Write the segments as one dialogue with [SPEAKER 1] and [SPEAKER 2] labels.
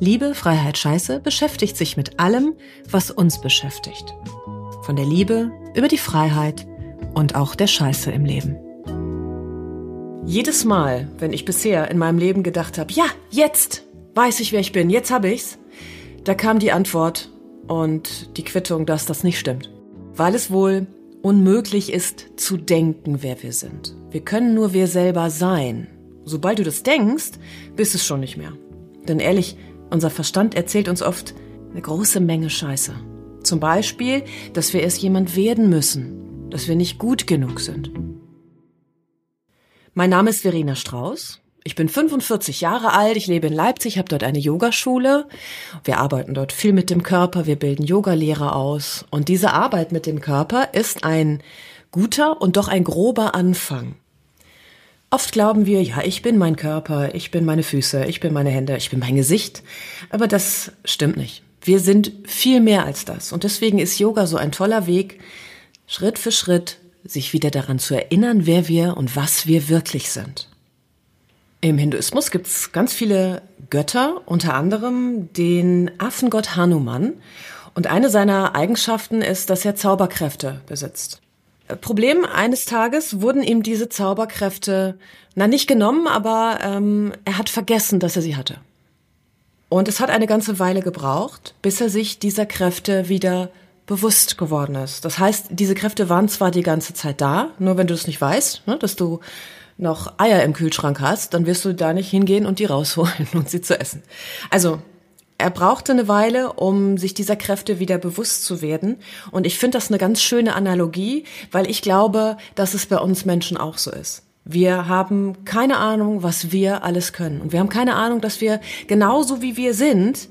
[SPEAKER 1] Liebe, Freiheit, Scheiße beschäftigt sich mit allem, was uns beschäftigt. Von der Liebe über die Freiheit und auch der Scheiße im Leben. Jedes Mal, wenn ich bisher in meinem Leben gedacht habe, ja, jetzt weiß ich, wer ich bin, jetzt habe ich's, da kam die Antwort und die Quittung, dass das nicht stimmt. Weil es wohl unmöglich ist zu denken, wer wir sind. Wir können nur wir selber sein. Sobald du das denkst, bist es schon nicht mehr. Denn ehrlich, unser Verstand erzählt uns oft eine große Menge Scheiße. Zum Beispiel, dass wir erst jemand werden müssen, dass wir nicht gut genug sind. Mein Name ist Verena Strauß. Ich bin 45 Jahre alt, ich lebe in Leipzig, habe dort eine Yogaschule. Wir arbeiten dort viel mit dem Körper, wir bilden Yogalehrer aus. Und diese Arbeit mit dem Körper ist ein guter und doch ein grober Anfang. Oft glauben wir, ja, ich bin mein Körper, ich bin meine Füße, ich bin meine Hände, ich bin mein Gesicht. Aber das stimmt nicht. Wir sind viel mehr als das. Und deswegen ist Yoga so ein toller Weg, Schritt für Schritt sich wieder daran zu erinnern, wer wir und was wir wirklich sind. Im Hinduismus gibt es ganz viele Götter, unter anderem den Affengott Hanuman. Und eine seiner Eigenschaften ist, dass er Zauberkräfte besitzt. Problem, eines Tages wurden ihm diese Zauberkräfte, na nicht genommen, aber ähm, er hat vergessen, dass er sie hatte. Und es hat eine ganze Weile gebraucht, bis er sich dieser Kräfte wieder bewusst geworden ist. Das heißt, diese Kräfte waren zwar die ganze Zeit da, nur wenn du es nicht weißt, ne, dass du noch Eier im Kühlschrank hast, dann wirst du da nicht hingehen und die rausholen und sie zu essen. Also er brauchte eine Weile, um sich dieser Kräfte wieder bewusst zu werden. Und ich finde das eine ganz schöne Analogie, weil ich glaube, dass es bei uns Menschen auch so ist. Wir haben keine Ahnung, was wir alles können. Und wir haben keine Ahnung, dass wir genauso wie wir sind,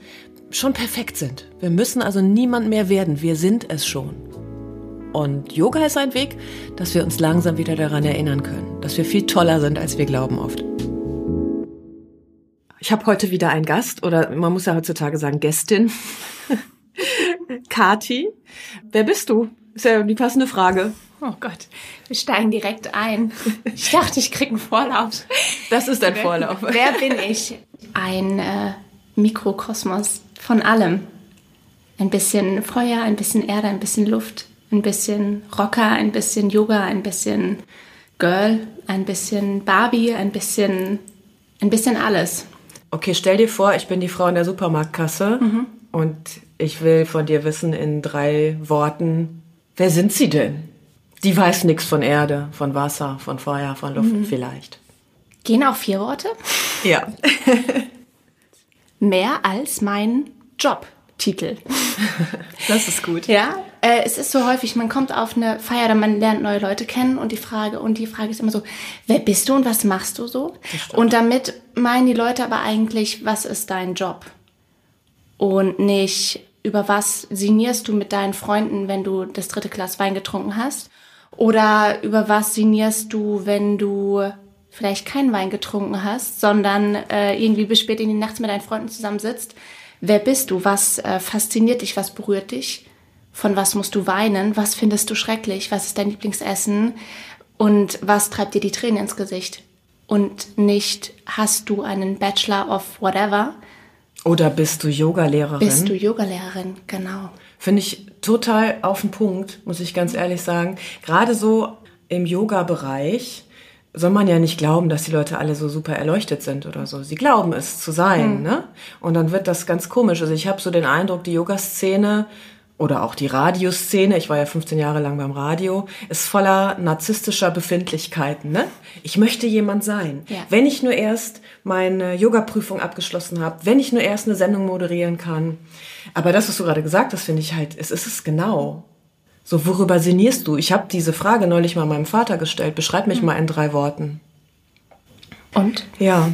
[SPEAKER 1] schon perfekt sind. Wir müssen also niemand mehr werden. Wir sind es schon. Und Yoga ist ein Weg, dass wir uns langsam wieder daran erinnern können, dass wir viel toller sind, als wir glauben oft. Ich habe heute wieder einen Gast oder man muss ja heutzutage sagen Gästin. Kati, wer bist du? Ist ja die passende Frage.
[SPEAKER 2] Oh Gott, wir steigen direkt ein. Ich dachte, ich krieg einen Vorlauf.
[SPEAKER 1] Das ist ein Vorlauf.
[SPEAKER 2] Wer, wer bin ich? Ein äh, Mikrokosmos von allem. Ein bisschen Feuer, ein bisschen Erde, ein bisschen Luft, ein bisschen Rocker, ein bisschen Yoga, ein bisschen Girl, ein bisschen Barbie, ein bisschen, ein bisschen alles.
[SPEAKER 1] Okay, stell dir vor, ich bin die Frau in der Supermarktkasse mhm. und ich will von dir wissen in drei Worten, wer sind sie denn? Die weiß nichts von Erde, von Wasser, von Feuer, von Luft mhm. vielleicht.
[SPEAKER 2] Gehen auch vier Worte?
[SPEAKER 1] Ja.
[SPEAKER 2] Mehr als mein Jobtitel.
[SPEAKER 1] Das ist gut.
[SPEAKER 2] Ja, äh, es ist so häufig, man kommt auf eine Feier oder man lernt neue Leute kennen und die Frage, und die Frage ist immer so, wer bist du und was machst du so? Und damit meinen die Leute aber eigentlich, was ist dein Job? Und nicht, über was signierst du mit deinen Freunden, wenn du das dritte Glas Wein getrunken hast? Oder über was signierst du, wenn du vielleicht keinen Wein getrunken hast, sondern äh, irgendwie bis spät in die Nacht mit deinen Freunden zusammensitzt? Wer bist du? Was äh, fasziniert dich? Was berührt dich? Von was musst du weinen? Was findest du schrecklich? Was ist dein Lieblingsessen? Und was treibt dir die Tränen ins Gesicht? Und nicht hast du einen Bachelor of whatever.
[SPEAKER 1] Oder bist du Yogalehrerin?
[SPEAKER 2] Bist du Yogalehrerin, genau.
[SPEAKER 1] Finde ich total auf den Punkt, muss ich ganz ehrlich sagen. Gerade so im Yoga-Bereich soll man ja nicht glauben, dass die Leute alle so super erleuchtet sind oder so. Sie glauben es zu sein, hm. ne? Und dann wird das ganz komisch. Also ich habe so den Eindruck, die Yoga-Szene oder auch die Radioszene, ich war ja 15 Jahre lang beim Radio, ist voller narzisstischer Befindlichkeiten. Ne? Ich möchte jemand sein. Ja. Wenn ich nur erst meine Yoga-Prüfung abgeschlossen habe, wenn ich nur erst eine Sendung moderieren kann. Aber das, was du gerade gesagt hast, finde ich halt, es ist es genau. So, worüber sinnierst du? Ich habe diese Frage neulich mal meinem Vater gestellt. Beschreib mich mhm. mal in drei Worten.
[SPEAKER 2] Und?
[SPEAKER 1] Ja.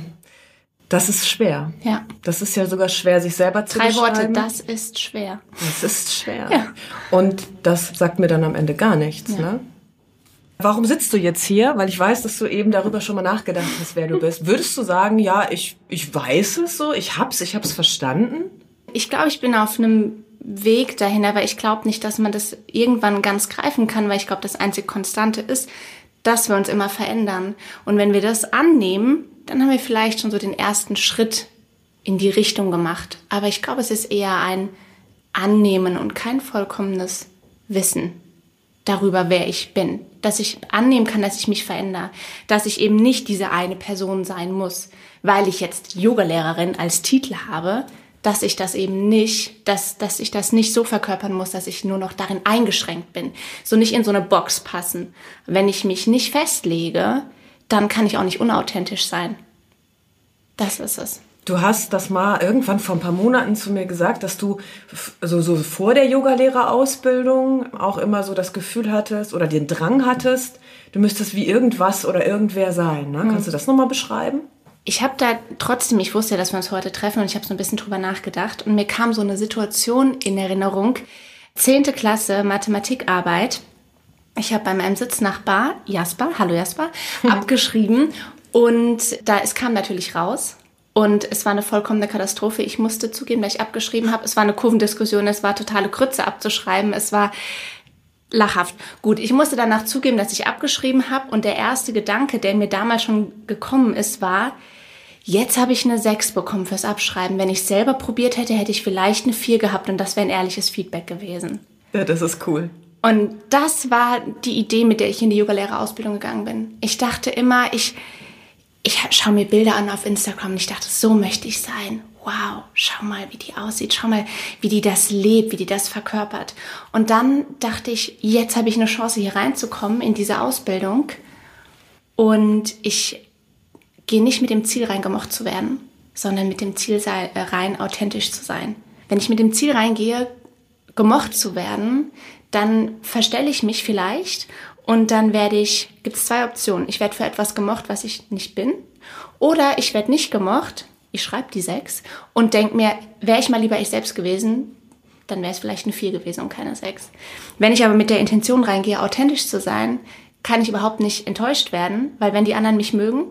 [SPEAKER 1] Das ist schwer.
[SPEAKER 2] Ja.
[SPEAKER 1] Das ist ja sogar schwer, sich selber zu
[SPEAKER 2] Drei Worte,
[SPEAKER 1] beschreiben.
[SPEAKER 2] das ist schwer.
[SPEAKER 1] Das ist schwer.
[SPEAKER 2] Ja.
[SPEAKER 1] Und das sagt mir dann am Ende gar nichts, ne? Warum sitzt du jetzt hier? Weil ich weiß, dass du eben darüber schon mal nachgedacht hast, wer du bist. Würdest du sagen, ja, ich, ich weiß es so, ich hab's, ich hab's verstanden?
[SPEAKER 2] Ich glaube, ich bin auf einem Weg dahin, aber ich glaube nicht, dass man das irgendwann ganz greifen kann, weil ich glaube, das einzige Konstante ist, dass wir uns immer verändern. Und wenn wir das annehmen, dann haben wir vielleicht schon so den ersten Schritt in die Richtung gemacht. Aber ich glaube, es ist eher ein Annehmen und kein vollkommenes Wissen darüber, wer ich bin. Dass ich annehmen kann, dass ich mich verändere. Dass ich eben nicht diese eine Person sein muss, weil ich jetzt Yogalehrerin als Titel habe, dass ich das eben nicht, dass, dass ich das nicht so verkörpern muss, dass ich nur noch darin eingeschränkt bin. So nicht in so eine Box passen. Wenn ich mich nicht festlege, dann kann ich auch nicht unauthentisch sein. Das ist es.
[SPEAKER 1] Du hast das mal irgendwann vor ein paar Monaten zu mir gesagt, dass du so, so vor der Yogalehrerausbildung auch immer so das Gefühl hattest oder den Drang hattest, du müsstest wie irgendwas oder irgendwer sein. Ne? Kannst du das nochmal beschreiben?
[SPEAKER 2] Ich habe da trotzdem, ich wusste ja, dass wir uns heute treffen und ich habe so ein bisschen drüber nachgedacht und mir kam so eine Situation in Erinnerung. Zehnte Klasse Mathematikarbeit. Ich habe bei meinem Sitznachbar Jasper, hallo Jasper, abgeschrieben und da es kam natürlich raus und es war eine vollkommene Katastrophe. Ich musste zugeben, dass ich abgeschrieben habe. Es war eine Kurvendiskussion, es war totale Krütze abzuschreiben, es war lachhaft. Gut, ich musste danach zugeben, dass ich abgeschrieben habe und der erste Gedanke, der mir damals schon gekommen ist, war, jetzt habe ich eine 6 bekommen fürs Abschreiben. Wenn ich selber probiert hätte, hätte ich vielleicht eine 4 gehabt und das wäre ein ehrliches Feedback gewesen.
[SPEAKER 1] Ja, das ist cool.
[SPEAKER 2] Und das war die Idee, mit der ich in die Yogalehrerausbildung gegangen bin. Ich dachte immer, ich, ich schaue mir Bilder an auf Instagram und ich dachte, so möchte ich sein. Wow, schau mal, wie die aussieht, schau mal, wie die das lebt, wie die das verkörpert. Und dann dachte ich, jetzt habe ich eine Chance, hier reinzukommen in diese Ausbildung. Und ich gehe nicht mit dem Ziel rein, gemocht zu werden, sondern mit dem Ziel äh, rein, authentisch zu sein. Wenn ich mit dem Ziel reingehe, gemocht zu werden, dann verstelle ich mich vielleicht und dann werde ich, gibt es zwei Optionen. Ich werde für etwas gemocht, was ich nicht bin, oder ich werde nicht gemocht, ich schreibe die sechs und denke mir, wäre ich mal lieber ich selbst gewesen, dann wäre es vielleicht eine vier gewesen und keine sechs. Wenn ich aber mit der Intention reingehe, authentisch zu sein, kann ich überhaupt nicht enttäuscht werden, weil wenn die anderen mich mögen,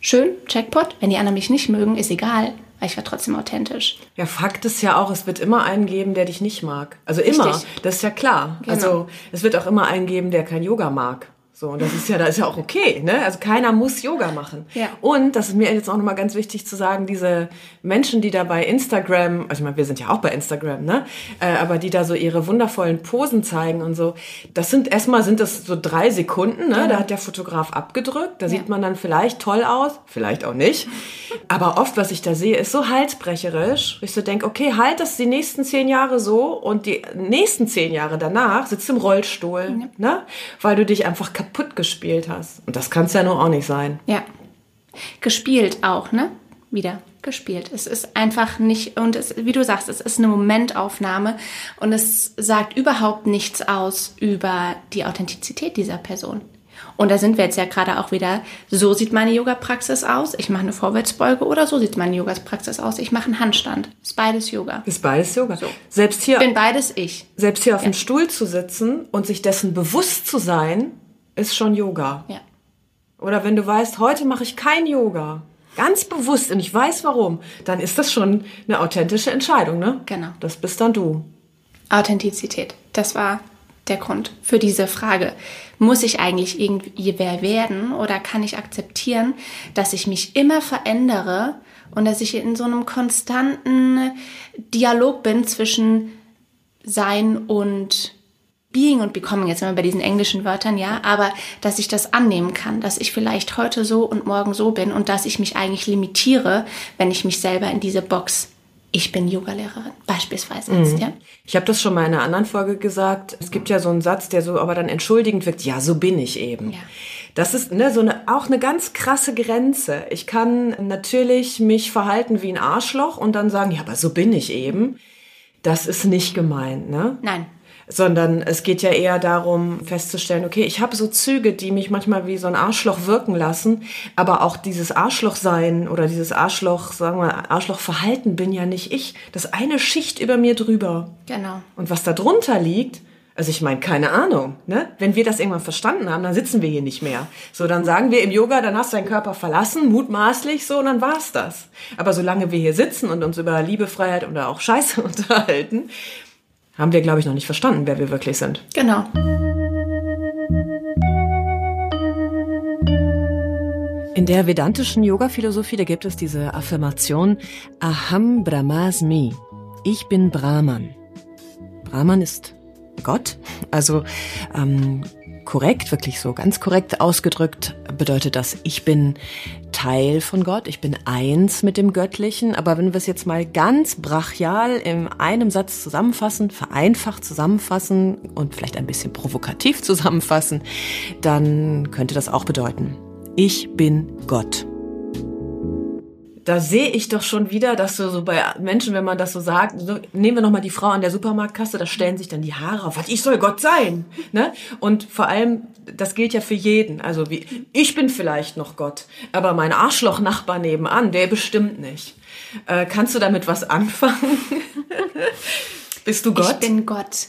[SPEAKER 2] schön, Checkpot. Wenn die anderen mich nicht mögen, ist egal, weil ich war trotzdem authentisch.
[SPEAKER 1] Ja, Fakt ist ja auch, es wird immer einen geben, der dich nicht mag. Also immer,
[SPEAKER 2] Richtig.
[SPEAKER 1] das ist ja klar.
[SPEAKER 2] Genau.
[SPEAKER 1] Also es wird auch immer einen geben, der kein Yoga mag. So, und das ist ja, das ist ja auch okay, ne? Also keiner muss Yoga machen.
[SPEAKER 2] Ja.
[SPEAKER 1] Und das ist mir jetzt auch nochmal ganz wichtig zu sagen, diese Menschen, die da bei Instagram, also ich meine, wir sind ja auch bei Instagram, ne? Äh, aber die da so ihre wundervollen Posen zeigen und so, das sind erstmal sind das so drei Sekunden, ne? Da hat der Fotograf abgedrückt, da sieht man dann vielleicht toll aus, vielleicht auch nicht. Aber oft, was ich da sehe, ist so halsbrecherisch, wo ich so denke, okay, halt das die nächsten zehn Jahre so und die nächsten zehn Jahre danach sitzt du im Rollstuhl, ne? Weil du dich einfach kaputt gespielt hast. Und das kann es ja nur auch nicht sein.
[SPEAKER 2] Ja. Gespielt auch, ne? Wieder gespielt. Es ist einfach nicht, und es, wie du sagst, es ist eine Momentaufnahme und es sagt überhaupt nichts aus über die Authentizität dieser Person. Und da sind wir jetzt ja gerade auch wieder, so sieht meine Yoga-Praxis aus, ich mache eine Vorwärtsbeuge oder so sieht meine Yoga-Praxis aus, ich mache einen Handstand. Ist beides Yoga.
[SPEAKER 1] Ist beides Yoga. Selbst hier,
[SPEAKER 2] Bin beides ich.
[SPEAKER 1] selbst hier auf dem Stuhl zu sitzen und sich dessen bewusst zu sein, ist schon Yoga.
[SPEAKER 2] Ja.
[SPEAKER 1] Oder wenn du weißt, heute mache ich kein Yoga, ganz bewusst und ich weiß warum, dann ist das schon eine authentische Entscheidung, ne?
[SPEAKER 2] Genau.
[SPEAKER 1] Das bist dann du.
[SPEAKER 2] Authentizität. Das war der Grund für diese Frage. Muss ich eigentlich irgendwie wer werden oder kann ich akzeptieren, dass ich mich immer verändere und dass ich in so einem konstanten Dialog bin zwischen Sein und Being und Becoming, jetzt sind wir bei diesen englischen Wörtern, ja, aber dass ich das annehmen kann, dass ich vielleicht heute so und morgen so bin und dass ich mich eigentlich limitiere, wenn ich mich selber in diese Box, ich bin Yogalehrerin, beispielsweise setze, ja.
[SPEAKER 1] Ich habe das schon mal in einer anderen Folge gesagt. Es gibt ja so einen Satz, der so aber dann entschuldigend wirkt. Ja, so bin ich eben.
[SPEAKER 2] Ja.
[SPEAKER 1] Das ist ne, so eine, auch eine ganz krasse Grenze. Ich kann natürlich mich verhalten wie ein Arschloch und dann sagen, ja, aber so bin ich eben. Das ist nicht gemeint, ne?
[SPEAKER 2] Nein.
[SPEAKER 1] Sondern es geht ja eher darum festzustellen, okay, ich habe so Züge, die mich manchmal wie so ein Arschloch wirken lassen, aber auch dieses Arschloch sein oder dieses Arschloch, sagen wir, Arschlochverhalten bin ja nicht ich. Das eine Schicht über mir drüber.
[SPEAKER 2] Genau.
[SPEAKER 1] Und was da drunter liegt, also ich meine, keine Ahnung, ne? Wenn wir das irgendwann verstanden haben, dann sitzen wir hier nicht mehr. So, dann sagen wir im Yoga, dann hast du deinen Körper verlassen, mutmaßlich so, und dann war's das. Aber solange wir hier sitzen und uns über Liebe, Freiheit oder auch Scheiße unterhalten, haben wir, glaube ich, noch nicht verstanden, wer wir wirklich sind.
[SPEAKER 2] Genau.
[SPEAKER 1] In der vedantischen Yoga-Philosophie, da gibt es diese Affirmation Aham Brahmasmi. Ich bin Brahman. Brahman ist Gott. Also ähm, korrekt, wirklich so ganz korrekt ausgedrückt, bedeutet das, ich bin Teil von Gott, ich bin eins mit dem Göttlichen. Aber wenn wir es jetzt mal ganz brachial in einem Satz zusammenfassen, vereinfacht zusammenfassen und vielleicht ein bisschen provokativ zusammenfassen, dann könnte das auch bedeuten, ich bin Gott da sehe ich doch schon wieder, dass du so bei Menschen, wenn man das so sagt, so, nehmen wir nochmal die Frau an der Supermarktkasse, da stellen sich dann die Haare auf, was ich soll Gott sein. Ne? Und vor allem, das gilt ja für jeden. Also wie, ich bin vielleicht noch Gott, aber mein Arschloch-Nachbar nebenan, der bestimmt nicht. Äh, kannst du damit was anfangen? Bist du Gott?
[SPEAKER 2] Ich bin Gott.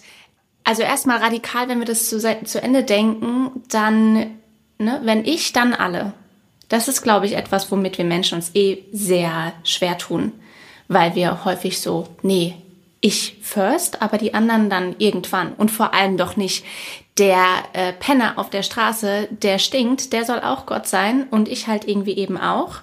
[SPEAKER 2] Also erstmal radikal, wenn wir das zu, zu Ende denken, dann, ne, wenn ich, dann alle. Das ist, glaube ich, etwas, womit wir Menschen uns eh sehr schwer tun, weil wir häufig so, nee, ich first, aber die anderen dann irgendwann. Und vor allem doch nicht der äh, Penner auf der Straße, der stinkt, der soll auch Gott sein und ich halt irgendwie eben auch.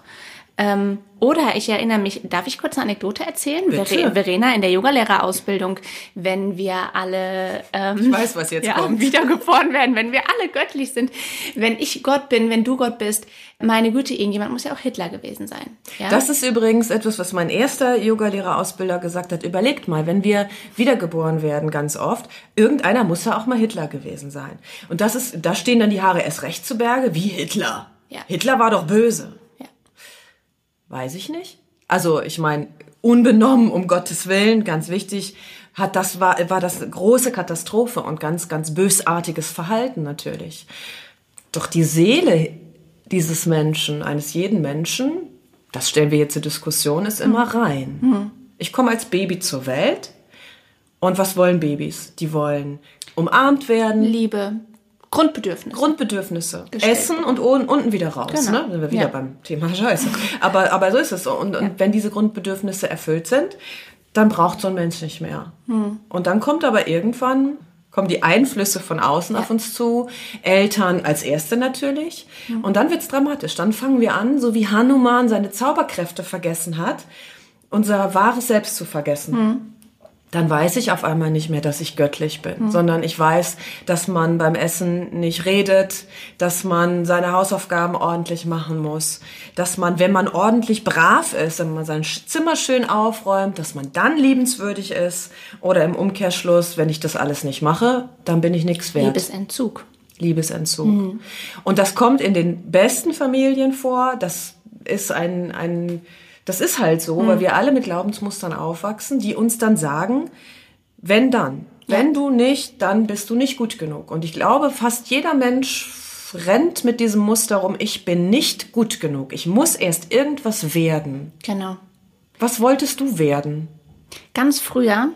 [SPEAKER 2] Ähm, oder ich erinnere mich, darf ich kurz eine Anekdote erzählen?
[SPEAKER 1] Bitte.
[SPEAKER 2] Verena in der Yogalehrerausbildung, wenn wir alle ähm,
[SPEAKER 1] ich weiß, was jetzt
[SPEAKER 2] ja,
[SPEAKER 1] kommt.
[SPEAKER 2] wiedergeboren werden, wenn wir alle göttlich sind, wenn ich Gott bin, wenn du Gott bist, meine Güte, irgendjemand muss ja auch Hitler gewesen sein. Ja?
[SPEAKER 1] Das ist übrigens etwas, was mein erster Yogalehrerausbilder gesagt hat. Überlegt mal, wenn wir wiedergeboren werden, ganz oft, irgendeiner muss ja auch mal Hitler gewesen sein. Und das ist, da stehen dann die Haare erst recht zu Berge, wie Hitler.
[SPEAKER 2] Ja.
[SPEAKER 1] Hitler war doch böse. Weiß ich nicht. Also ich meine, unbenommen, um Gottes Willen, ganz wichtig, hat das war, war das große Katastrophe und ganz, ganz bösartiges Verhalten natürlich. Doch die Seele dieses Menschen, eines jeden Menschen, das stellen wir jetzt zur Diskussion, ist immer rein.
[SPEAKER 2] Mhm.
[SPEAKER 1] Ich komme als Baby zur Welt und was wollen Babys? Die wollen umarmt werden.
[SPEAKER 2] Liebe, Grundbedürfnisse.
[SPEAKER 1] Grundbedürfnisse.
[SPEAKER 2] Gestellt.
[SPEAKER 1] Essen und un- unten wieder raus.
[SPEAKER 2] Genau.
[SPEAKER 1] Ne? Sind wir wieder
[SPEAKER 2] Ja.
[SPEAKER 1] beim Thema Scheiße. Aber, aber so ist es. so. Und, und wenn diese Grundbedürfnisse erfüllt sind, dann braucht so ein Mensch nicht mehr.
[SPEAKER 2] Hm.
[SPEAKER 1] Und dann kommt aber irgendwann, kommen die Einflüsse von außen auf uns zu. Eltern als Erste natürlich.
[SPEAKER 2] Hm.
[SPEAKER 1] Und dann wird's dramatisch. Dann fangen wir an, so wie Hanuman seine Zauberkräfte vergessen hat, unser wahres Selbst zu vergessen
[SPEAKER 2] Hm.
[SPEAKER 1] Dann weiß ich auf einmal nicht mehr, dass ich göttlich bin, sondern ich weiß, dass man beim Essen nicht redet, dass man seine Hausaufgaben ordentlich machen muss, dass man, wenn man ordentlich brav ist, wenn man sein Zimmer schön aufräumt, dass man dann liebenswürdig ist oder im Umkehrschluss, wenn ich das alles nicht mache, dann bin ich nichts wert.
[SPEAKER 2] Liebesentzug.
[SPEAKER 1] Liebesentzug. Und das kommt in den besten Familien vor. Das ist ein, ein das ist halt so, weil wir alle mit Glaubensmustern aufwachsen, die uns dann sagen, wenn dann, wenn du nicht, dann bist du nicht gut genug. Und ich glaube, fast jeder Mensch rennt mit diesem Muster rum, ich bin nicht gut genug. Ich muss erst irgendwas werden.
[SPEAKER 2] Genau.
[SPEAKER 1] Was wolltest du werden?
[SPEAKER 2] Ganz früher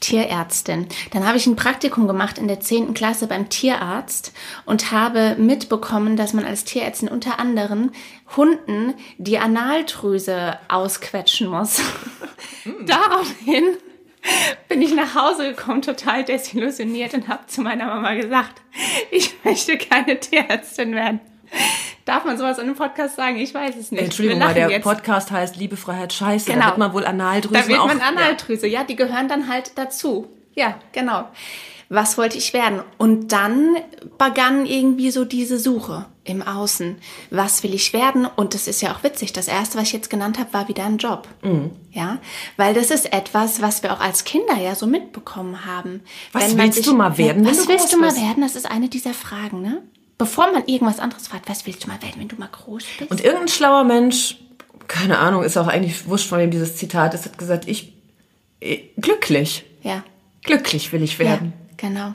[SPEAKER 2] Tierärztin. Dann habe ich ein Praktikum gemacht in der 10. Klasse beim Tierarzt und habe mitbekommen, dass man als Tierärztin unter anderem Hunden die Analdrüse ausquetschen muss. Daraufhin bin ich nach Hause gekommen, total desillusioniert und habe zu meiner Mama gesagt, ich möchte keine Tierärztin werden. Darf man sowas in einem Podcast sagen? Ich weiß es nicht.
[SPEAKER 1] Entschuldigung,
[SPEAKER 2] lachen
[SPEAKER 1] der
[SPEAKER 2] jetzt.
[SPEAKER 1] Podcast heißt Liebe, Freiheit, Scheiße. Da
[SPEAKER 2] Genau.
[SPEAKER 1] wird man wohl Analdrüsen
[SPEAKER 2] Da wird
[SPEAKER 1] auch...
[SPEAKER 2] man Analdrüse, ja. die gehören dann halt dazu. Ja, genau. Was wollte ich werden? Und dann begann irgendwie so diese Suche im Außen. Was will ich werden? Und das ist ja auch witzig. Das erste, was ich jetzt genannt habe, war wieder ein Job.
[SPEAKER 1] Mhm.
[SPEAKER 2] Ja, weil das ist etwas, was wir auch als Kinder ja so mitbekommen haben.
[SPEAKER 1] Was willst du mal werden,
[SPEAKER 2] Was
[SPEAKER 1] du
[SPEAKER 2] willst du mal
[SPEAKER 1] bist?
[SPEAKER 2] werden? Das ist eine dieser Fragen, ne? Bevor man irgendwas anderes fragt, was willst du mal werden, wenn du mal groß bist?
[SPEAKER 1] Und irgendein schlauer Mensch, keine Ahnung, ist auch eigentlich wurscht, von wem dieses Zitat ist, hat gesagt, ich, äh, glücklich.
[SPEAKER 2] ja,
[SPEAKER 1] Glücklich will ich werden.
[SPEAKER 2] Ja, Genau.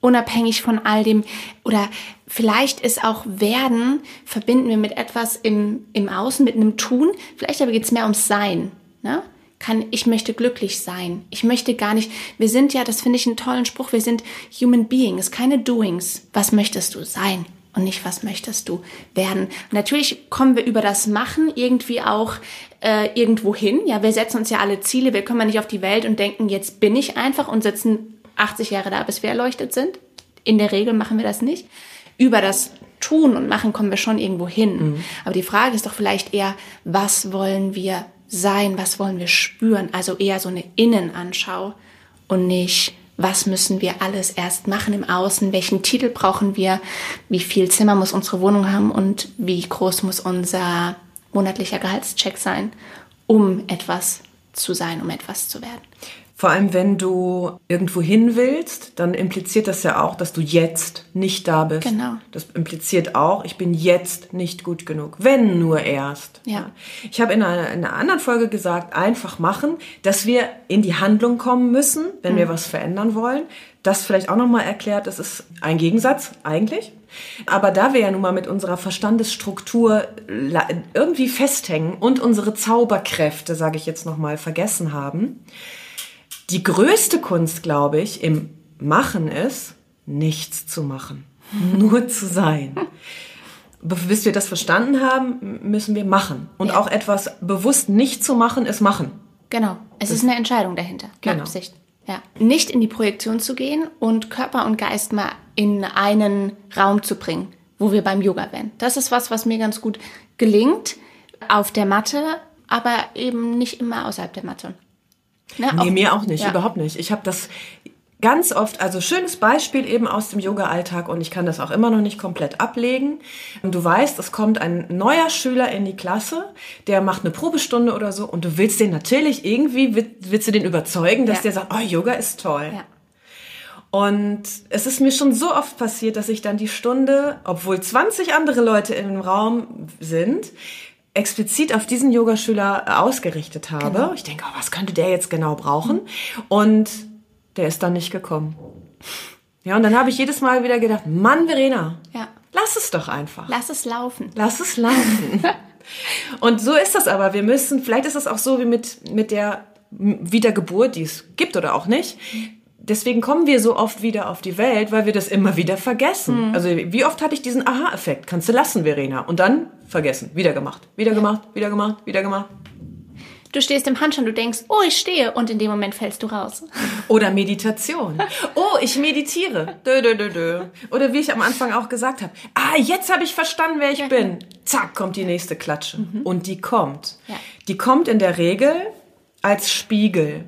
[SPEAKER 2] Unabhängig von all dem. Oder vielleicht ist auch Werden, verbinden wir mit etwas im, im Außen, mit einem Tun. Vielleicht aber geht es mehr ums Sein. Ne? Kann, ich möchte glücklich sein. Ich möchte gar nicht, wir sind ja, das finde ich einen tollen Spruch, wir sind Human Beings, keine Doings. Was möchtest du sein? Und nicht, was möchtest du werden? Natürlich kommen wir über das Machen irgendwie auch äh, irgendwo hin. Ja, wir setzen uns ja alle Ziele. Wir kommen ja nicht auf die Welt und denken, jetzt bin ich einfach und sitzen 80 Jahre da, bis wir erleuchtet sind. In der Regel machen wir das nicht. Über das Tun und Machen kommen wir schon irgendwo hin. Mhm. Aber die Frage ist doch vielleicht eher, was wollen wir sein, was wollen wir spüren? Also eher so eine Innenanschau und nicht, was müssen wir alles erst machen im Außen, welchen Titel brauchen wir, wie viel Zimmer muss unsere Wohnung haben und wie groß muss unser monatlicher Gehaltscheck sein, um etwas zu sein, um etwas zu werden.
[SPEAKER 1] Vor allem, wenn du irgendwo hin willst, dann impliziert das ja auch, dass du jetzt nicht da bist.
[SPEAKER 2] Genau.
[SPEAKER 1] Das impliziert auch, ich bin jetzt nicht gut genug. Wenn nur erst.
[SPEAKER 2] Ja.
[SPEAKER 1] Ich habe in einer, in einer anderen Folge gesagt, einfach machen, dass wir in die Handlung kommen müssen, wenn mhm. wir was verändern wollen. Das vielleicht auch nochmal erklärt, das ist ein Gegensatz eigentlich. Aber da wir ja nun mal mit unserer Verstandesstruktur irgendwie festhängen und unsere Zauberkräfte, sage ich jetzt nochmal, vergessen haben, die größte Kunst, glaube ich, im Machen ist, nichts zu machen. Nur zu sein. Bis wir das verstanden haben, müssen wir machen. Und ja. auch etwas bewusst nicht zu machen, ist machen.
[SPEAKER 2] Genau. Es das ist eine Entscheidung dahinter. Genau. Absicht. Ja. Nicht in die Projektion zu gehen und Körper und Geist mal in einen Raum zu bringen, wo wir beim Yoga wären. Das ist was, was mir ganz gut gelingt auf der Matte, aber eben nicht immer außerhalb der Matte.
[SPEAKER 1] Ja, nee, auch, mir auch nicht, ja. überhaupt nicht. Ich habe das ganz oft, also schönes Beispiel eben aus dem Yoga-Alltag und ich kann das auch immer noch nicht komplett ablegen. Du weißt, es kommt ein neuer Schüler in die Klasse, der macht eine Probestunde oder so und du willst den natürlich irgendwie, willst du den überzeugen, dass ja. der sagt, oh, Yoga ist toll. Ja. Und es ist mir schon so oft passiert, dass ich dann die Stunde, obwohl 20 andere Leute im Raum sind, explizit auf diesen Yogaschüler ausgerichtet habe. Genau. Ich denke, oh, was könnte der jetzt genau brauchen? Und der ist dann nicht gekommen. Ja, und dann habe ich jedes Mal wieder gedacht, Mann, Verena, ja. lass es doch einfach.
[SPEAKER 2] Lass es laufen.
[SPEAKER 1] Lass es laufen. und so ist das aber. Wir müssen, vielleicht ist es auch so wie mit, mit der Wiedergeburt, die es gibt oder auch nicht deswegen kommen wir so oft wieder auf die Welt, weil wir das immer wieder vergessen. Mhm. Also wie oft hatte ich diesen Aha-Effekt? Kannst du lassen, Verena. Und dann vergessen. Wieder gemacht, wieder gemacht, wieder gemacht, wieder gemacht.
[SPEAKER 2] Du stehst im Handstand, du denkst, oh, ich stehe, und in dem Moment fällst du raus.
[SPEAKER 1] Oder Meditation. Oh, ich meditiere. Dö, dö, dö, dö. Oder wie ich am Anfang auch gesagt habe, ah, jetzt habe ich verstanden, wer ich ja. bin. Zack, kommt die nächste Klatsche. Mhm. Und die kommt. Ja. Die kommt in der Regel als Spiegel.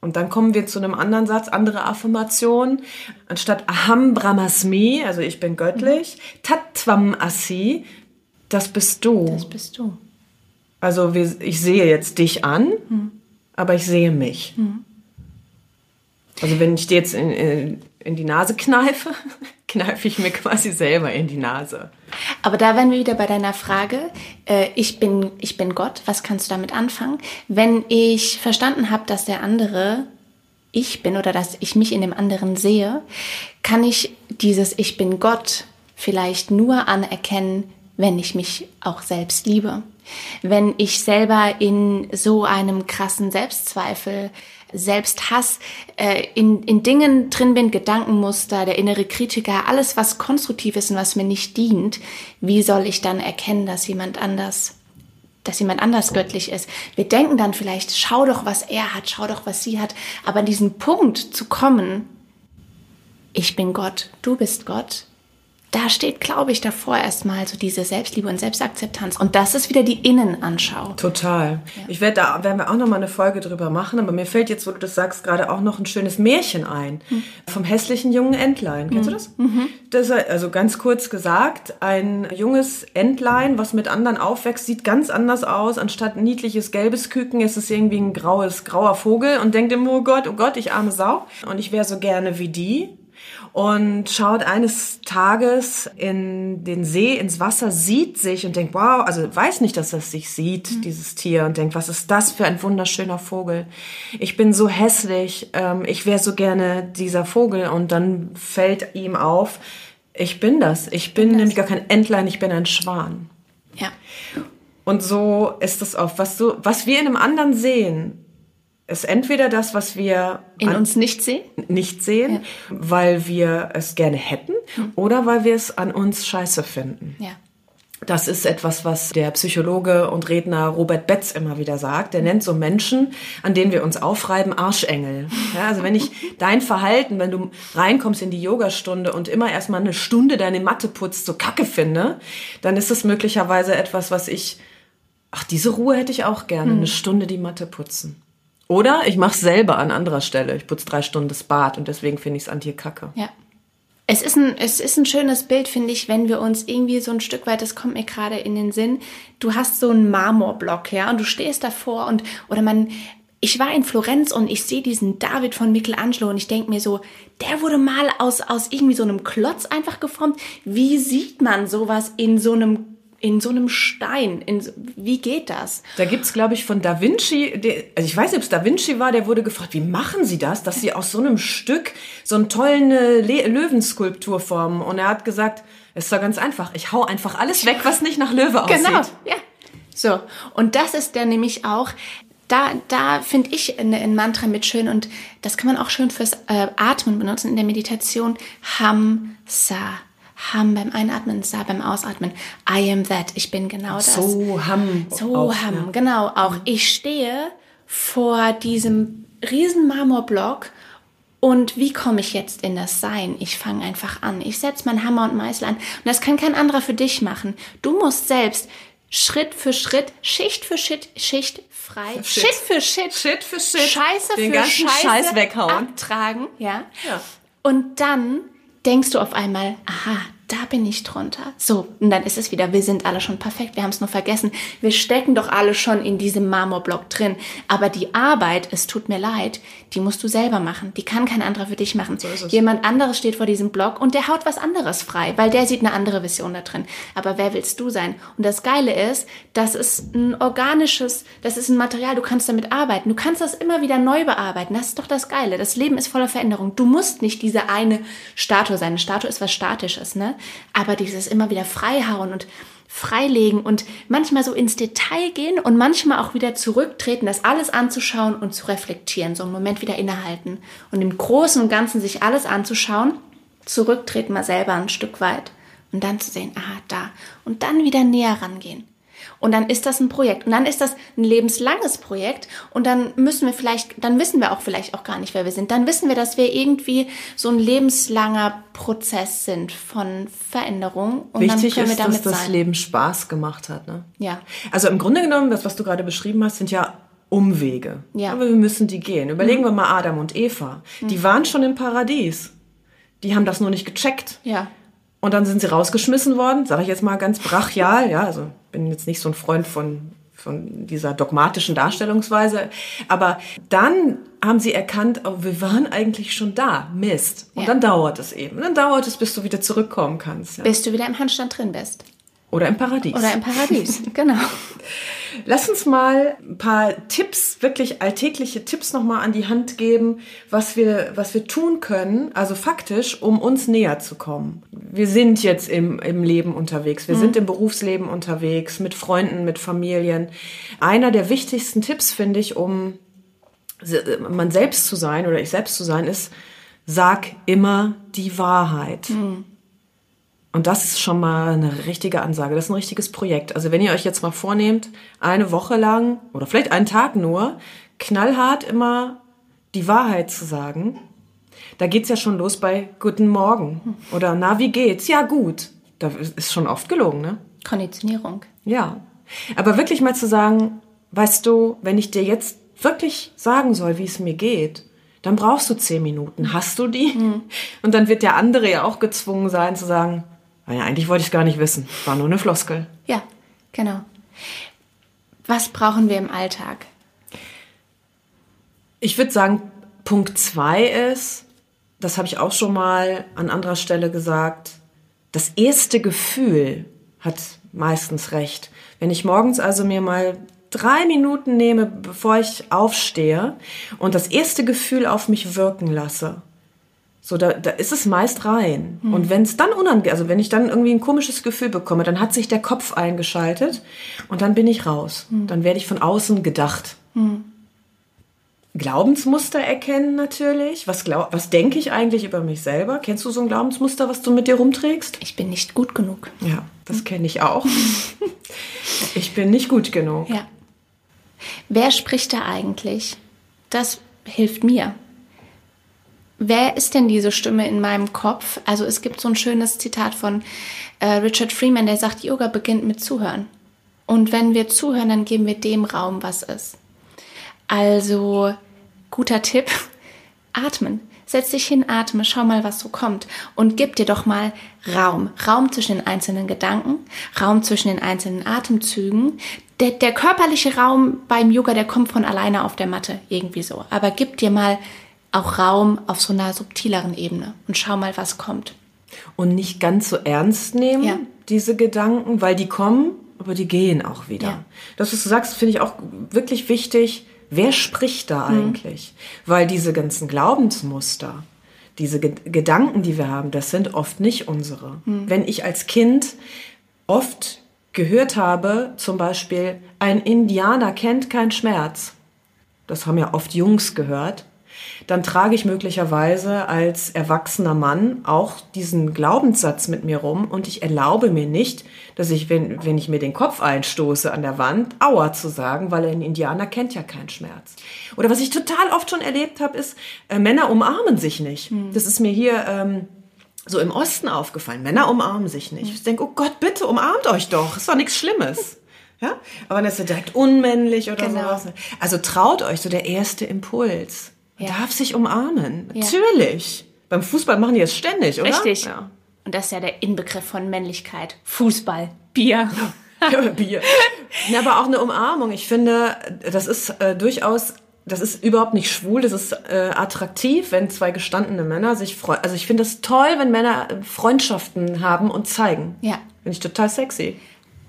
[SPEAKER 1] Und dann kommen wir zu einem anderen Satz, andere Affirmation. Anstatt Aham Brahmasmi, also ich bin göttlich, mhm. Tattvam Asi, das bist du.
[SPEAKER 2] Das bist du.
[SPEAKER 1] Also ich sehe jetzt dich an, mhm. aber ich sehe mich. Mhm. Also wenn ich dir jetzt in, in, in die Nase kneife, kneife ich mir quasi selber in die Nase.
[SPEAKER 2] Aber da wären wir wieder bei deiner Frage, äh, ich, bin, ich bin Gott, was kannst du damit anfangen? Wenn ich verstanden habe, dass der andere ich bin oder dass ich mich in dem anderen sehe, kann ich dieses Ich bin Gott vielleicht nur anerkennen, wenn ich mich auch selbst liebe. Wenn ich selber in so einem krassen Selbstzweifel Selbsthass, äh, in, in Dingen drin bin, Gedankenmuster, der innere Kritiker, alles, was konstruktiv ist und was mir nicht dient, wie soll ich dann erkennen, dass jemand anders dass jemand anders göttlich ist. Wir denken dann vielleicht, schau doch, was er hat, schau doch, was sie hat. Aber an diesen Punkt zu kommen, ich bin Gott, du bist Gott, da steht, glaube ich, davor erstmal so diese Selbstliebe und Selbstakzeptanz. Und das ist wieder die Innenanschau.
[SPEAKER 1] Total. Ja. Ich werde da werden wir auch noch mal eine Folge drüber machen, aber mir fällt jetzt, wo du das sagst, gerade auch noch ein schönes Märchen ein. Hm. Vom hässlichen jungen Entlein. Kennst hm. du das? Mhm. Das ist also ganz kurz gesagt, ein junges Entlein, was mit anderen aufwächst, sieht ganz anders aus. Anstatt niedliches gelbes Küken ist es irgendwie ein graues, grauer Vogel und denkt immer, oh Gott, oh Gott, ich arme Sau. Und ich wäre so gerne wie die. Und schaut eines Tages in den See, ins Wasser, sieht sich und denkt, wow, also weiß nicht, dass es sich sieht, mhm. dieses Tier, und denkt, was ist das für ein wunderschöner Vogel? Ich bin so hässlich, ähm, ich wäre so gerne dieser Vogel. Und dann fällt ihm auf, ich bin das. Ich bin das. nämlich gar kein Entlein, ich bin ein Schwan.
[SPEAKER 2] Ja.
[SPEAKER 1] Und so ist es oft. Was, so, was wir in einem anderen sehen, ist entweder das, was wir
[SPEAKER 2] in uns nicht sehen,
[SPEAKER 1] nicht sehen, ja. weil wir es gerne hätten, mhm. oder weil wir es an uns scheiße finden.
[SPEAKER 2] Ja.
[SPEAKER 1] Das ist etwas, was der Psychologe und Redner Robert Betz immer wieder sagt. Der nennt so Menschen, an denen wir uns aufreiben, Arschengel. Ja, also wenn ich dein Verhalten, wenn du reinkommst in die Yogastunde und immer erstmal eine Stunde deine Matte putzt, so kacke finde, dann ist es möglicherweise etwas, was ich, ach, diese Ruhe hätte ich auch gerne, hm. eine Stunde die Matte putzen. Oder ich mache selber an anderer Stelle. Ich putze drei Stunden das Bad und deswegen finde ich es an dir kacke.
[SPEAKER 2] Ja. Es ist, ein, es ist ein schönes Bild, finde ich, wenn wir uns irgendwie so ein Stück weit, das kommt mir gerade in den Sinn, du hast so einen Marmorblock, ja, und du stehst davor und, oder man, ich war in Florenz und ich sehe diesen David von Michelangelo und ich denke mir so, der wurde mal aus, aus irgendwie so einem Klotz einfach geformt. Wie sieht man sowas in so einem in so einem Stein. In, wie geht das?
[SPEAKER 1] Da gibt's glaube ich, von Da Vinci, der, also ich weiß nicht, ob es Da Vinci war, der wurde gefragt, wie machen Sie das, dass Sie aus so einem Stück so einen tollen äh, Löwenskulptur formen? Und er hat gesagt, es ist doch ganz einfach. Ich hau einfach alles weg, was nicht nach Löwe aussieht.
[SPEAKER 2] Genau, ja. So, und das ist der nämlich auch, da, da finde ich ein, ein, Mantra mit schön und das kann man auch schön fürs äh, Atmen benutzen in der Meditation. Ham, Sa. Ham beim Einatmen, Sa beim Ausatmen. I am that. Ich bin genau das.
[SPEAKER 1] So Ham.
[SPEAKER 2] So auch, Ham, ja. genau. Auch mhm. ich stehe vor diesem riesen Marmorblock und wie komme ich jetzt in das Sein? Ich fange einfach an. Ich setze meinen Hammer und Meißel an. Und das kann kein anderer für dich machen. Du musst selbst Schritt für Schritt, Schicht für Schicht, Schicht frei, Shit, Shit für Shit,
[SPEAKER 1] Shit für Shit,
[SPEAKER 2] Scheiße
[SPEAKER 1] den
[SPEAKER 2] für
[SPEAKER 1] ganzen
[SPEAKER 2] Scheiße
[SPEAKER 1] Scheiß weghauen.
[SPEAKER 2] abtragen, ja.
[SPEAKER 1] ja.
[SPEAKER 2] Und dann denkst du auf einmal, aha, da bin ich drunter. So, und dann ist es wieder, wir sind alle schon perfekt, wir haben es nur vergessen. Wir stecken doch alle schon in diesem Marmorblock drin. Aber die Arbeit, es tut mir leid, die musst du selber machen. Die kann kein anderer für dich machen. So Jemand anderes steht vor diesem Block und der haut was anderes frei, weil der sieht eine andere Vision da drin. Aber wer willst du sein? Und das Geile ist, das ist ein organisches, das ist ein Material, du kannst damit arbeiten. Du kannst das immer wieder neu bearbeiten. Das ist doch das Geile. Das Leben ist voller Veränderung. Du musst nicht diese eine Statue sein. Eine Statue ist was Statisches, ne? Aber dieses immer wieder freihauen und freilegen und manchmal so ins Detail gehen und manchmal auch wieder zurücktreten, das alles anzuschauen und zu reflektieren, so einen Moment wieder innehalten und im Großen und Ganzen sich alles anzuschauen, zurücktreten mal selber ein Stück weit und dann zu sehen, aha, da und dann wieder näher rangehen. Und dann ist das ein Projekt. Und dann ist das ein lebenslanges Projekt. Und dann müssen wir vielleicht, dann wissen wir auch vielleicht auch gar nicht, wer wir sind. Dann wissen wir, dass wir irgendwie so ein lebenslanger Prozess sind von Veränderung.
[SPEAKER 1] Und Wichtig dann können wir damit ist, dass das sein. Leben Spaß gemacht hat. Ne?
[SPEAKER 2] Ja.
[SPEAKER 1] Also im Grunde genommen, das, was du gerade beschrieben hast, sind ja Umwege.
[SPEAKER 2] Ja.
[SPEAKER 1] Aber wir müssen die gehen. Überlegen mhm. wir mal Adam und Eva. Die mhm. waren schon im Paradies. Die haben das nur nicht gecheckt.
[SPEAKER 2] Ja.
[SPEAKER 1] Und dann sind sie rausgeschmissen worden, sage ich jetzt mal ganz brachial, ja, also bin jetzt nicht so ein Freund von von dieser dogmatischen Darstellungsweise. Aber dann haben sie erkannt, oh, wir waren eigentlich schon da. Mist. Und ja. dann dauert es eben. Und dann dauert es, bis du wieder zurückkommen kannst.
[SPEAKER 2] Ja. Bis du wieder im Handstand drin bist.
[SPEAKER 1] Oder im Paradies.
[SPEAKER 2] Oder im Paradies, genau.
[SPEAKER 1] Lass uns mal ein paar Tipps, wirklich alltägliche Tipps nochmal an die Hand geben, was wir, was wir tun können, also faktisch, um uns näher zu kommen. Wir sind jetzt im, im Leben unterwegs, wir mhm. sind im Berufsleben unterwegs, mit Freunden, mit Familien. Einer der wichtigsten Tipps, finde ich, um man selbst zu sein oder ich selbst zu sein, ist, sag immer die Wahrheit. Mhm. Und das ist schon mal eine richtige Ansage. Das ist ein richtiges Projekt. Also wenn ihr euch jetzt mal vornehmt, eine Woche lang oder vielleicht einen Tag nur, knallhart immer die Wahrheit zu sagen, da geht's ja schon los bei Guten Morgen oder Na, wie geht's? Ja, gut. Da ist schon oft gelogen, ne?
[SPEAKER 2] Konditionierung.
[SPEAKER 1] Ja. Aber wirklich mal zu sagen, weißt du, wenn ich dir jetzt wirklich sagen soll, wie es mir geht, dann brauchst du zehn Minuten. Hast du die? Mhm. Und dann wird der andere ja auch gezwungen sein zu sagen, ja, eigentlich wollte ich es gar nicht wissen. War nur eine Floskel.
[SPEAKER 2] Ja, genau. Was brauchen wir im Alltag?
[SPEAKER 1] Ich würde sagen, Punkt zwei ist, das habe ich auch schon mal an anderer Stelle gesagt, das erste Gefühl hat meistens recht. Wenn ich morgens also mir mal drei Minuten nehme, bevor ich aufstehe und das erste Gefühl auf mich wirken lasse, so, da, da ist es meist rein. Hm. Und wenn es dann unangenehm, also wenn ich dann irgendwie ein komisches Gefühl bekomme, dann hat sich der Kopf eingeschaltet und dann bin ich raus. Hm. Dann werde ich von außen gedacht. Hm. Glaubensmuster erkennen natürlich. Was, glaub, was denke ich eigentlich über mich selber? Kennst du so ein Glaubensmuster, was du mit dir rumträgst?
[SPEAKER 2] Ich bin nicht gut genug.
[SPEAKER 1] Ja, das kenne ich auch. ich bin nicht gut genug.
[SPEAKER 2] Ja. Wer spricht da eigentlich? Das hilft mir. Wer ist denn diese Stimme in meinem Kopf? Also es gibt so ein schönes Zitat von äh, Richard Freeman, der sagt, Yoga beginnt mit Zuhören. Und wenn wir zuhören, dann geben wir dem Raum, was ist. Also, guter Tipp, atmen. Setz dich hin, atme, schau mal, was so kommt und gib dir doch mal Raum. Raum zwischen den einzelnen Gedanken, Raum zwischen den einzelnen Atemzügen. Der, der körperliche Raum beim Yoga, der kommt von alleine auf der Matte, irgendwie so. Aber gib dir mal auch Raum auf so einer subtileren Ebene und schau mal, was kommt.
[SPEAKER 1] Und nicht ganz so ernst nehmen, ja. diese Gedanken, weil die kommen, aber die gehen auch wieder. Ja. Das, was du sagst, finde ich auch wirklich wichtig Wer spricht da mhm. eigentlich? Mhm. Weil diese ganzen Glaubensmuster, diese Ge Gedanken, die wir haben, das sind oft nicht unsere. Mhm. Wenn ich als Kind oft gehört habe, zum Beispiel, ein Indianer kennt keinen Schmerz. Das haben ja oft Jungs gehört dann trage ich möglicherweise als erwachsener Mann auch diesen Glaubenssatz mit mir rum und ich erlaube mir nicht, dass ich, wenn, wenn ich mir den Kopf einstoße an der Wand, Aua zu sagen, weil ein Indianer kennt ja keinen Schmerz. Oder was ich total oft schon erlebt habe, ist, äh, Männer umarmen sich nicht. Hm. Das ist mir hier ähm, so im Osten aufgefallen. Männer umarmen sich nicht. Hm. Ich denke, oh Gott, bitte umarmt euch doch. Ist doch nichts Schlimmes. Ja? Aber dann ist er direkt unmännlich oder genau. sowas. Also traut euch so der erste Impuls. Man ja. darf sich umarmen. Ja. Natürlich. Beim Fußball machen die das ständig, oder?
[SPEAKER 2] Richtig. Ja. Und das ist ja der Inbegriff von Männlichkeit. Fußball, Bier.
[SPEAKER 1] Ja, Bier. Ja, aber auch eine Umarmung. Ich finde, das ist äh, durchaus, das ist überhaupt nicht schwul, das ist äh, attraktiv, wenn zwei gestandene Männer sich freuen. Also ich finde es toll, wenn Männer Freundschaften haben und zeigen. Ja. Finde ich total sexy.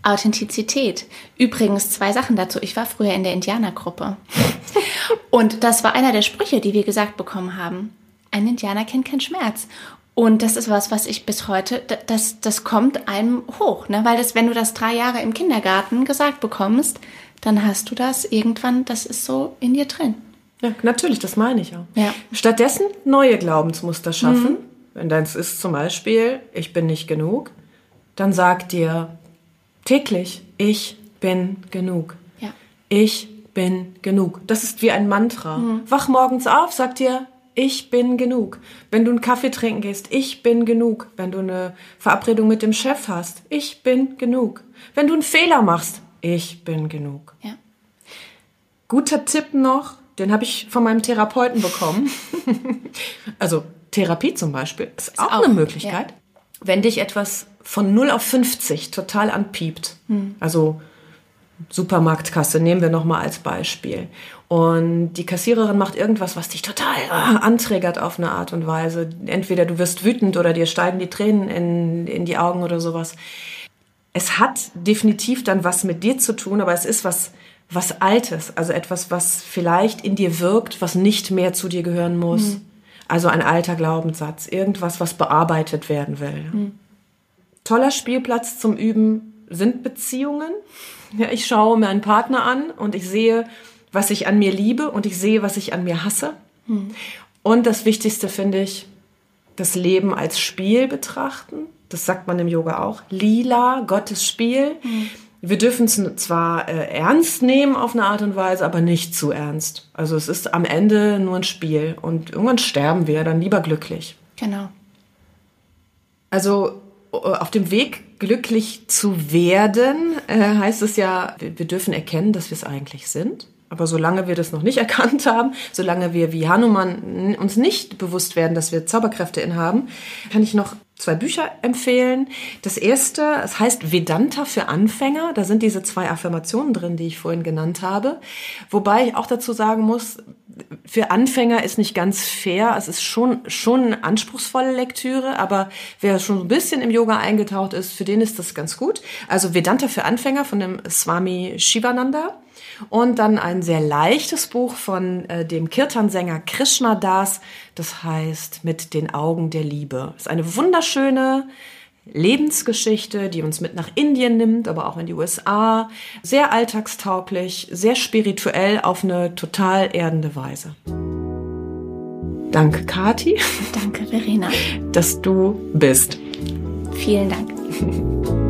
[SPEAKER 2] Authentizität. Übrigens zwei Sachen dazu. Ich war früher in der Indianergruppe. Und das war einer der Sprüche, die wir gesagt bekommen haben. Ein Indianer kennt keinen Schmerz. Und das ist was, was ich bis heute, das, das kommt einem hoch, ne? Weil das, wenn du das drei Jahre im Kindergarten gesagt bekommst, dann hast du das irgendwann, das ist so in dir drin.
[SPEAKER 1] Ja, natürlich, das meine ich auch. Ja. Stattdessen neue Glaubensmuster schaffen. Mhm. Wenn deins ist zum Beispiel, ich bin nicht genug, dann sag dir, Täglich, ich bin genug. Ja. Ich bin genug. Das ist wie ein Mantra. Mhm. Wach morgens auf, sag dir, ich bin genug. Wenn du einen Kaffee trinken gehst, ich bin genug. Wenn du eine Verabredung mit dem Chef hast, ich bin genug. Wenn du einen Fehler machst, ich bin genug. Ja. Guter Tipp noch, den habe ich von meinem Therapeuten bekommen. also Therapie zum Beispiel ist, ist auch, auch, eine Möglichkeit. Ja. Wenn dich etwas von 0 auf 50 total anpiept. Hm. Also Supermarktkasse nehmen wir nochmal als Beispiel. Und die Kassiererin macht irgendwas, was dich total äh, anträgert auf eine Art und Weise. Entweder du wirst wütend oder dir steigen die Tränen in, in die Augen oder sowas. Es hat definitiv dann was mit dir zu tun, aber es ist was, was Altes, also etwas, was vielleicht in dir wirkt, was nicht mehr zu dir gehören muss. Mhm. Also ein alter Glaubenssatz, irgendwas, was bearbeitet werden will. Mhm toller Spielplatz zum Üben sind Beziehungen. Ja, ich schaue mir einen Partner an und ich sehe, was ich an mir liebe und ich sehe, was ich an mir hasse. Hm. Und das Wichtigste finde ich, das Leben als Spiel betrachten. Das sagt man im Yoga auch. Lila, Gottes Spiel. Hm. Wir dürfen es zwar äh, ernst nehmen auf eine Art und Weise, aber nicht zu ernst. Also es ist am Ende nur ein Spiel und irgendwann sterben wir dann lieber glücklich.
[SPEAKER 2] Genau.
[SPEAKER 1] Also auf dem Weg glücklich zu werden, äh, heißt es ja, wir, wir dürfen erkennen, dass wir es eigentlich sind. Aber solange wir das noch nicht erkannt haben, solange wir wie Hanuman uns nicht bewusst werden, dass wir Zauberkräfte inhaben, kann ich noch zwei Bücher empfehlen. Das erste, es heißt Vedanta für Anfänger. Da sind diese zwei Affirmationen drin, die ich vorhin genannt habe. Wobei ich auch dazu sagen muss, für Anfänger ist nicht ganz fair. Es ist schon, schon eine anspruchsvolle Lektüre, aber wer schon ein bisschen im Yoga eingetaucht ist, für den ist das ganz gut. Also Vedanta für Anfänger von dem Swami Shivananda. Und dann ein sehr leichtes Buch von äh, dem Kirtan-Sänger Krishna Das. Das heißt Mit den Augen der Liebe. Das ist eine wunderschöne, Lebensgeschichte, die uns mit nach Indien nimmt, aber auch in die USA. Sehr alltagstauglich, sehr spirituell auf eine total erdende Weise. Danke, Kati.
[SPEAKER 2] Danke, Verena.
[SPEAKER 1] Dass du bist.
[SPEAKER 2] Vielen Dank.